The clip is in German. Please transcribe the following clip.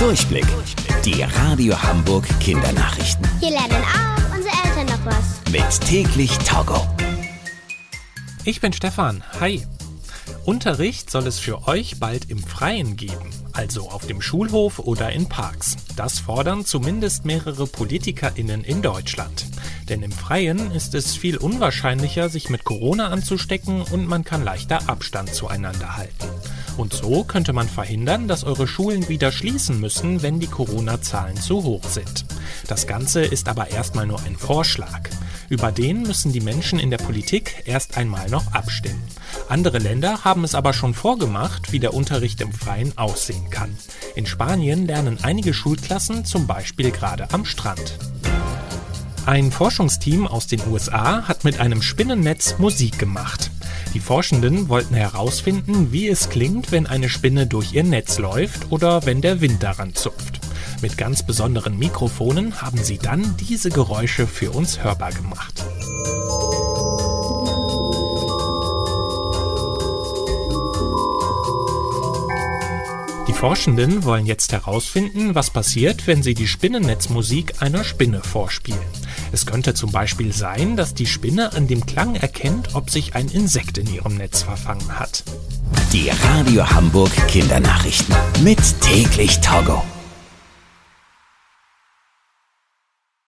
Durchblick. Die Radio Hamburg Kindernachrichten. Hier lernen auch unsere Eltern noch was. Mit täglich Togo. Ich bin Stefan. Hi. Unterricht soll es für euch bald im Freien geben, also auf dem Schulhof oder in Parks. Das fordern zumindest mehrere PolitikerInnen in Deutschland. Denn im Freien ist es viel unwahrscheinlicher, sich mit Corona anzustecken und man kann leichter Abstand zueinander halten. Und so könnte man verhindern, dass eure Schulen wieder schließen müssen, wenn die Corona-Zahlen zu hoch sind. Das Ganze ist aber erstmal nur ein Vorschlag. Über den müssen die Menschen in der Politik erst einmal noch abstimmen. Andere Länder haben es aber schon vorgemacht, wie der Unterricht im Freien aussehen kann. In Spanien lernen einige Schulklassen zum Beispiel gerade am Strand. Ein Forschungsteam aus den USA hat mit einem Spinnennetz Musik gemacht. Die Forschenden wollten herausfinden, wie es klingt, wenn eine Spinne durch ihr Netz läuft oder wenn der Wind daran zupft. Mit ganz besonderen Mikrofonen haben sie dann diese Geräusche für uns hörbar gemacht. Forschenden wollen jetzt herausfinden, was passiert, wenn sie die Spinnennetzmusik einer Spinne vorspielen. Es könnte zum Beispiel sein, dass die Spinne an dem Klang erkennt, ob sich ein Insekt in ihrem Netz verfangen hat. Die Radio Hamburg Kindernachrichten. Mit täglich Togo.